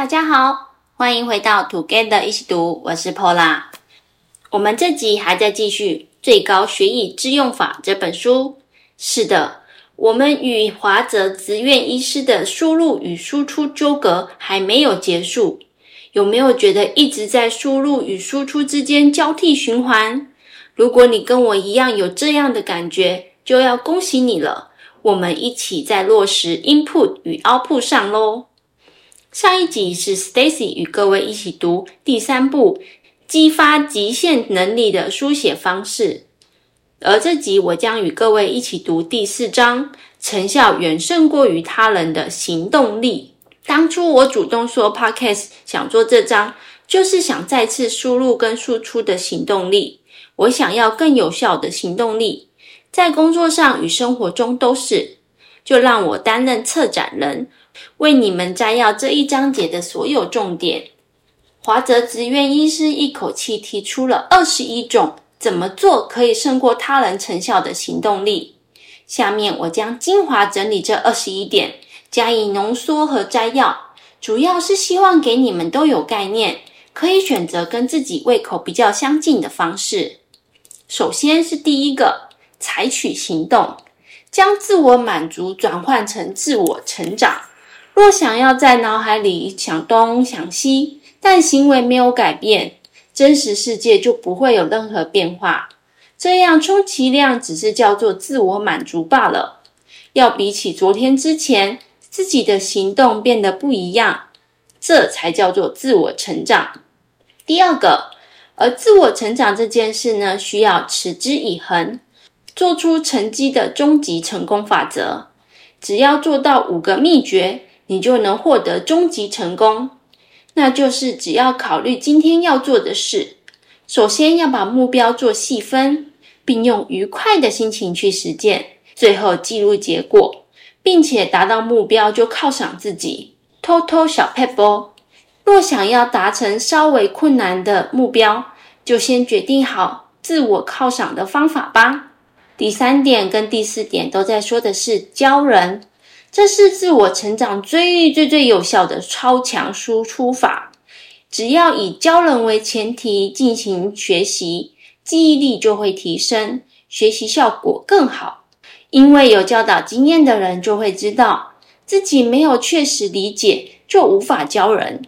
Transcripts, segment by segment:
大家好，欢迎回到 Together 一起读，我是 Paula。我们这集还在继续《最高学以致用法》这本书。是的，我们与华泽职院医师的输入与输出纠葛还没有结束。有没有觉得一直在输入与输出之间交替循环？如果你跟我一样有这样的感觉，就要恭喜你了。我们一起在落实 input 与 output 上喽。上一集是 Stacy 与各位一起读第三部激发极限能力的书写方式，而这集我将与各位一起读第四章成效远胜过于他人的行动力。当初我主动说 Podcast 想做这章，就是想再次输入跟输出的行动力。我想要更有效的行动力，在工作上与生活中都是。就让我担任策展人。为你们摘要这一章节的所有重点。华泽直院医师一口气提出了二十一种怎么做可以胜过他人成效的行动力。下面我将精华整理这二十一点，加以浓缩和摘要，主要是希望给你们都有概念，可以选择跟自己胃口比较相近的方式。首先是第一个，采取行动，将自我满足转换成自我成长。若想要在脑海里想东想西，但行为没有改变，真实世界就不会有任何变化。这样充其量只是叫做自我满足罢了。要比起昨天之前，自己的行动变得不一样，这才叫做自我成长。第二个，而自我成长这件事呢，需要持之以恒，做出成绩的终极成功法则。只要做到五个秘诀。你就能获得终极成功，那就是只要考虑今天要做的事，首先要把目标做细分，并用愉快的心情去实践，最后记录结果，并且达到目标就犒赏自己，偷偷小撇步。若想要达成稍微困难的目标，就先决定好自我犒赏的方法吧。第三点跟第四点都在说的是教人。这是自我成长最最最有效的超强输出法。只要以教人为前提进行学习，记忆力就会提升，学习效果更好。因为有教导经验的人就会知道，自己没有确实理解，就无法教人。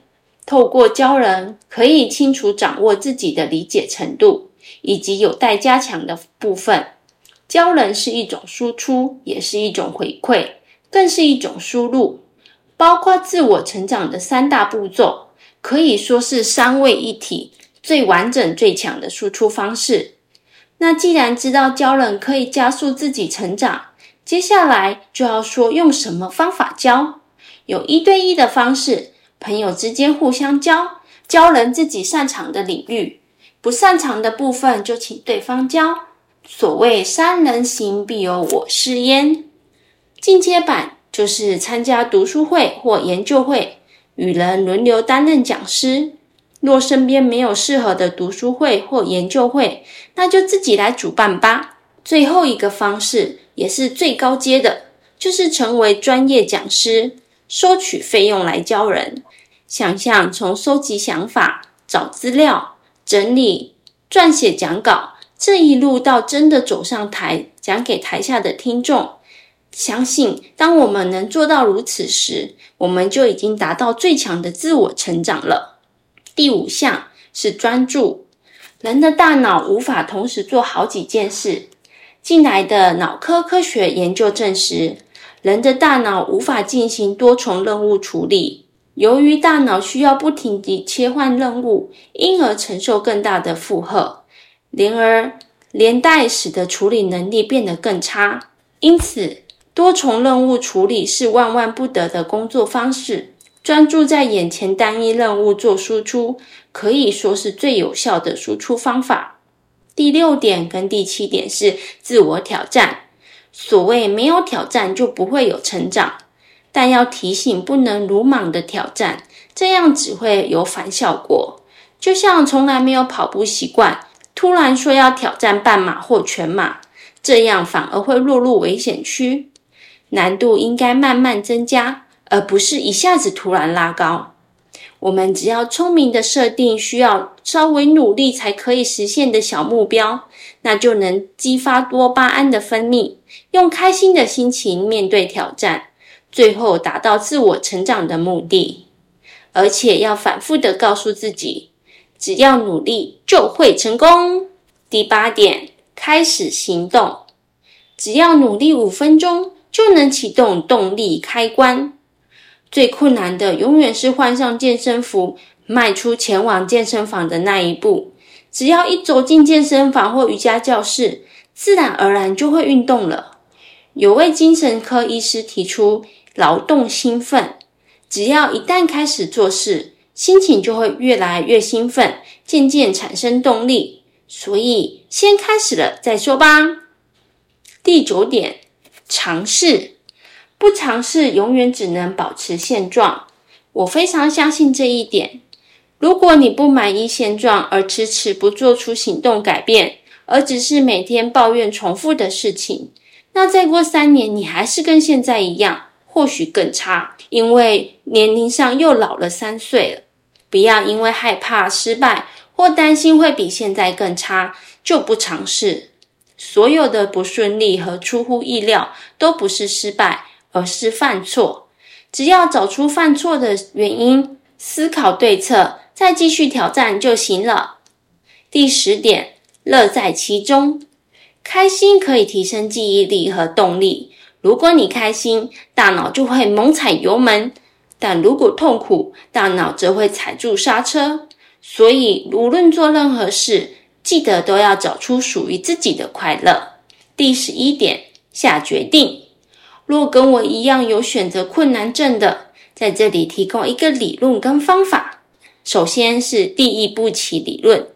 透过教人，可以清楚掌握自己的理解程度，以及有待加强的部分。教人是一种输出，也是一种回馈。更是一种输入，包括自我成长的三大步骤，可以说是三位一体、最完整、最强的输出方式。那既然知道教人可以加速自己成长，接下来就要说用什么方法教。有一对一的方式，朋友之间互相教，教人自己擅长的领域，不擅长的部分就请对方教。所谓三人行，必有我师焉。进阶版就是参加读书会或研究会，与人轮流担任讲师。若身边没有适合的读书会或研究会，那就自己来主办吧。最后一个方式也是最高阶的，就是成为专业讲师，收取费用来教人。想象从收集想法、找资料、整理、撰写讲稿，这一路到真的走上台，讲给台下的听众。相信，当我们能做到如此时，我们就已经达到最强的自我成长了。第五项是专注。人的大脑无法同时做好几件事。近来的脑科科学研究证实，人的大脑无法进行多重任务处理。由于大脑需要不停地切换任务，因而承受更大的负荷，连而连带使得处理能力变得更差。因此，多重任务处理是万万不得的工作方式，专注在眼前单一任务做输出，可以说是最有效的输出方法。第六点跟第七点是自我挑战。所谓没有挑战就不会有成长，但要提醒不能鲁莽的挑战，这样只会有反效果。就像从来没有跑步习惯，突然说要挑战半马或全马，这样反而会落入危险区。难度应该慢慢增加，而不是一下子突然拉高。我们只要聪明的设定需要稍微努力才可以实现的小目标，那就能激发多巴胺的分泌，用开心的心情面对挑战，最后达到自我成长的目的。而且要反复的告诉自己，只要努力就会成功。第八点，开始行动，只要努力五分钟就能启动动力开关。最困难的永远是换上健身服，迈出前往健身房的那一步。只要一走进健身房或瑜伽教室，自然而然就会运动了。有位精神科医师提出，劳动兴奋，只要一旦开始做事，心情就会越来越兴奋，渐渐产生动力。所以，先开始了再说吧。第九点，尝试。不尝试，永远只能保持现状。我非常相信这一点。如果你不满意现状而迟迟不做出行动改变，而只是每天抱怨重复的事情，那再过三年，你还是跟现在一样，或许更差，因为年龄上又老了三岁了。不要因为害怕失败或担心会比现在更差，就不尝试。所有的不顺利和出乎意料都不是失败。而是犯错，只要找出犯错的原因，思考对策，再继续挑战就行了。第十点，乐在其中，开心可以提升记忆力和动力。如果你开心，大脑就会猛踩油门；但如果痛苦，大脑则会踩住刹车。所以，无论做任何事，记得都要找出属于自己的快乐。第十一点，下决定。若跟我一样有选择困难症的，在这里提供一个理论跟方法。首先是第一步棋理论，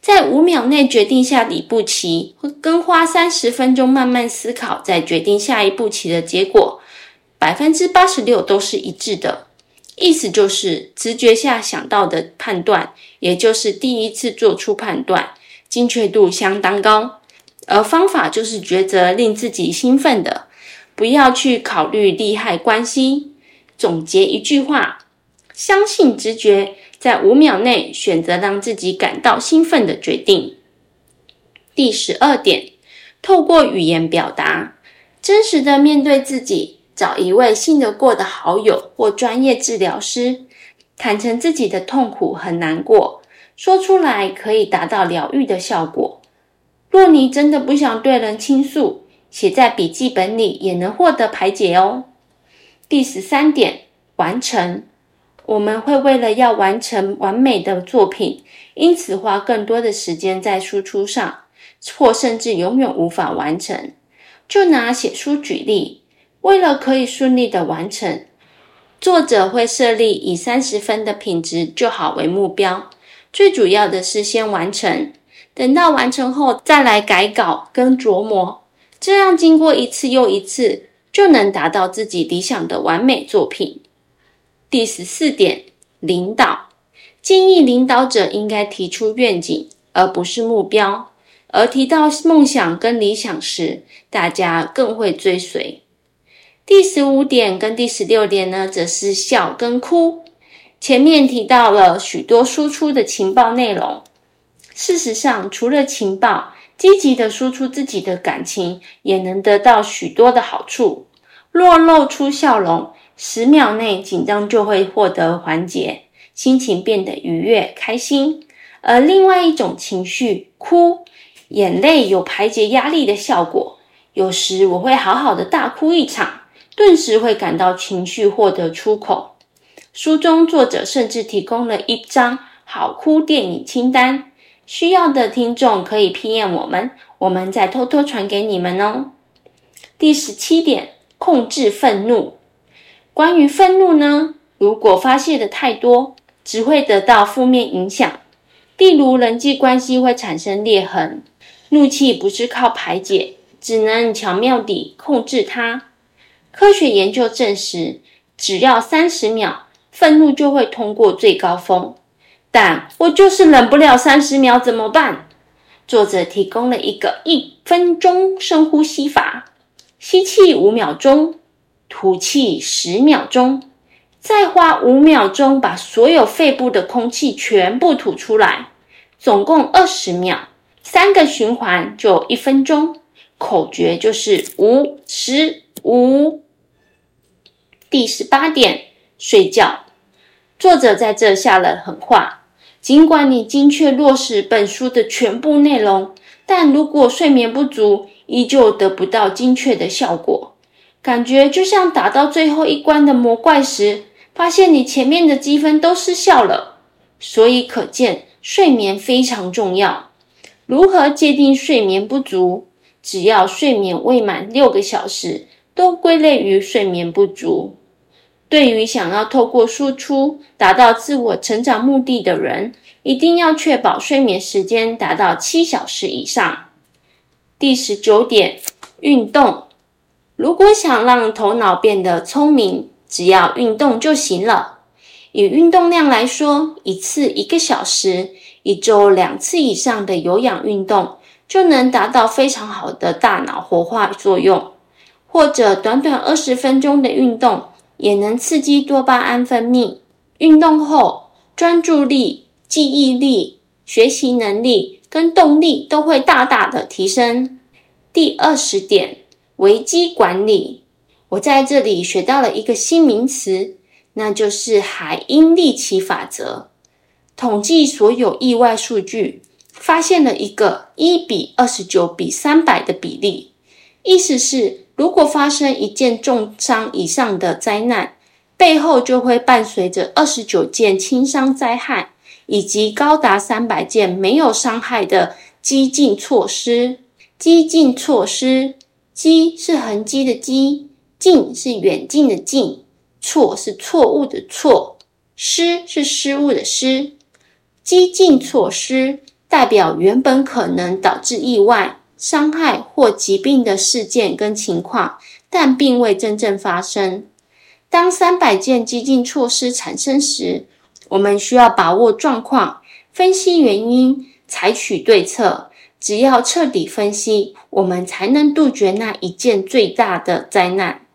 在五秒内决定下一步棋，跟花三十分钟慢慢思考再决定下一步棋的结果，百分之八十六都是一致的。意思就是直觉下想到的判断，也就是第一次做出判断，精确度相当高。而方法就是抉择令自己兴奋的。不要去考虑利害关系。总结一句话：相信直觉，在五秒内选择让自己感到兴奋的决定。第十二点，透过语言表达，真实的面对自己，找一位信得过的好友或专业治疗师，坦诚自己的痛苦和难过，说出来可以达到疗愈的效果。若你真的不想对人倾诉，写在笔记本里也能获得排解哦。第十三点，完成。我们会为了要完成完美的作品，因此花更多的时间在输出上，或甚至永远无法完成。就拿写书举例，为了可以顺利的完成，作者会设立以三十分的品质就好为目标。最主要的是先完成，等到完成后再来改稿跟琢磨。这样经过一次又一次，就能达到自己理想的完美作品。第十四点，领导建议领导者应该提出愿景，而不是目标。而提到梦想跟理想时，大家更会追随。第十五点跟第十六点呢，则是笑跟哭。前面提到了许多输出的情报内容，事实上，除了情报。积极的输出自己的感情，也能得到许多的好处。若露出笑容，十秒内紧张就会获得缓解，心情变得愉悦开心。而另外一种情绪，哭，眼泪有排解压力的效果。有时我会好好的大哭一场，顿时会感到情绪获得出口。书中作者甚至提供了一张好哭电影清单。需要的听众可以 PM 我们，我们再偷偷传给你们哦。第十七点，控制愤怒。关于愤怒呢，如果发泄的太多，只会得到负面影响，例如人际关系会产生裂痕。怒气不是靠排解，只能巧妙地控制它。科学研究证实，只要三十秒，愤怒就会通过最高峰。但我就是忍不了三十秒，怎么办？作者提供了一个一分钟深呼吸法：吸气五秒钟，吐气十秒钟，再花五秒钟把所有肺部的空气全部吐出来，总共二十秒，三个循环就一分钟。口诀就是五十五。第十八点，睡觉。作者在这下了狠话，尽管你精确落实本书的全部内容，但如果睡眠不足，依旧得不到精确的效果。感觉就像打到最后一关的魔怪时，发现你前面的积分都失效了。所以可见，睡眠非常重要。如何界定睡眠不足？只要睡眠未满六个小时，都归类于睡眠不足。对于想要透过输出达到自我成长目的的人，一定要确保睡眠时间达到七小时以上。第十九点，运动。如果想让头脑变得聪明，只要运动就行了。以运动量来说，一次一个小时，一周两次以上的有氧运动，就能达到非常好的大脑活化作用。或者短短二十分钟的运动，也能刺激多巴胺分泌。运动后，专注力、记忆力、学习能力跟动力都会大大的提升。第二十点。危机管理，我在这里学到了一个新名词，那就是海因里奇法则。统计所有意外数据，发现了一个一比二十九比三百的比例。意思是，如果发生一件重伤以上的灾难，背后就会伴随着二十九件轻伤灾害，以及高达三百件没有伤害的激进措施。激进措施。激是横击的激，进是远近的近，错是错误的错，失是失误的失。激进措施代表原本可能导致意外、伤害或疾病的事件跟情况，但并未真正发生。当三百件激进措施产生时，我们需要把握状况，分析原因，采取对策。只要彻底分析，我们才能杜绝那一件最大的灾难。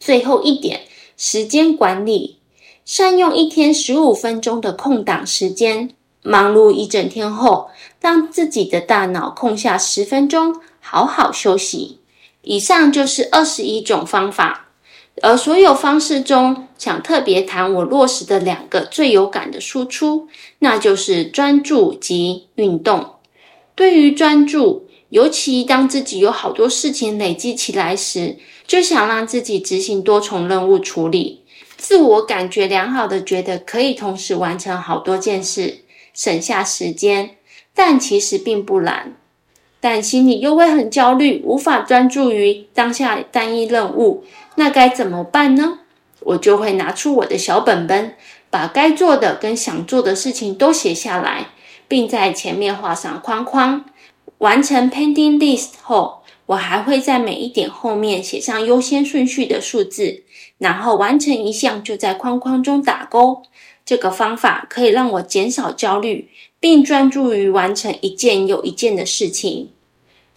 最后一点，时间管理，善用一天十五分钟的空档时间。忙碌一整天后，让自己的大脑空下十分钟，好好休息。以上就是二十一种方法，而所有方式中，想特别谈我落实的两个最有感的输出，那就是专注及运动。对于专注，尤其当自己有好多事情累积起来时，就想让自己执行多重任务处理，自我感觉良好的觉得可以同时完成好多件事，省下时间，但其实并不难，但心里又会很焦虑，无法专注于当下单一任务，那该怎么办呢？我就会拿出我的小本本，把该做的跟想做的事情都写下来。并在前面画上框框。完成 pending list 后，我还会在每一点后面写上优先顺序的数字，然后完成一项就在框框中打勾。这个方法可以让我减少焦虑，并专注于完成一件又一件的事情。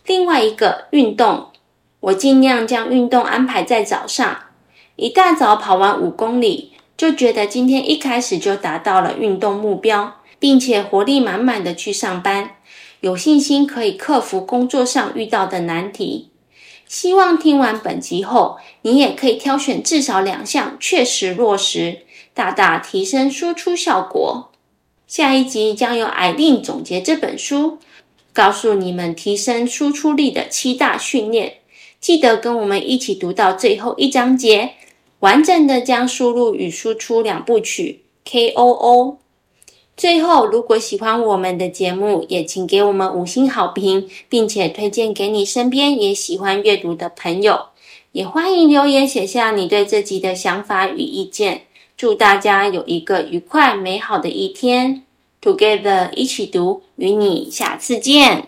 另外一个运动，我尽量将运动安排在早上，一大早跑完五公里，就觉得今天一开始就达到了运动目标。并且活力满满的去上班，有信心可以克服工作上遇到的难题。希望听完本集后，你也可以挑选至少两项确实落实，大大提升输出效果。下一集将由艾琳总结这本书，告诉你们提升输出力的七大训练。记得跟我们一起读到最后一章节，完整的将输入与输出两部曲 KOO。最后，如果喜欢我们的节目，也请给我们五星好评，并且推荐给你身边也喜欢阅读的朋友。也欢迎留言写下你对这集的想法与意见。祝大家有一个愉快美好的一天！Together 一起读，与你下次见。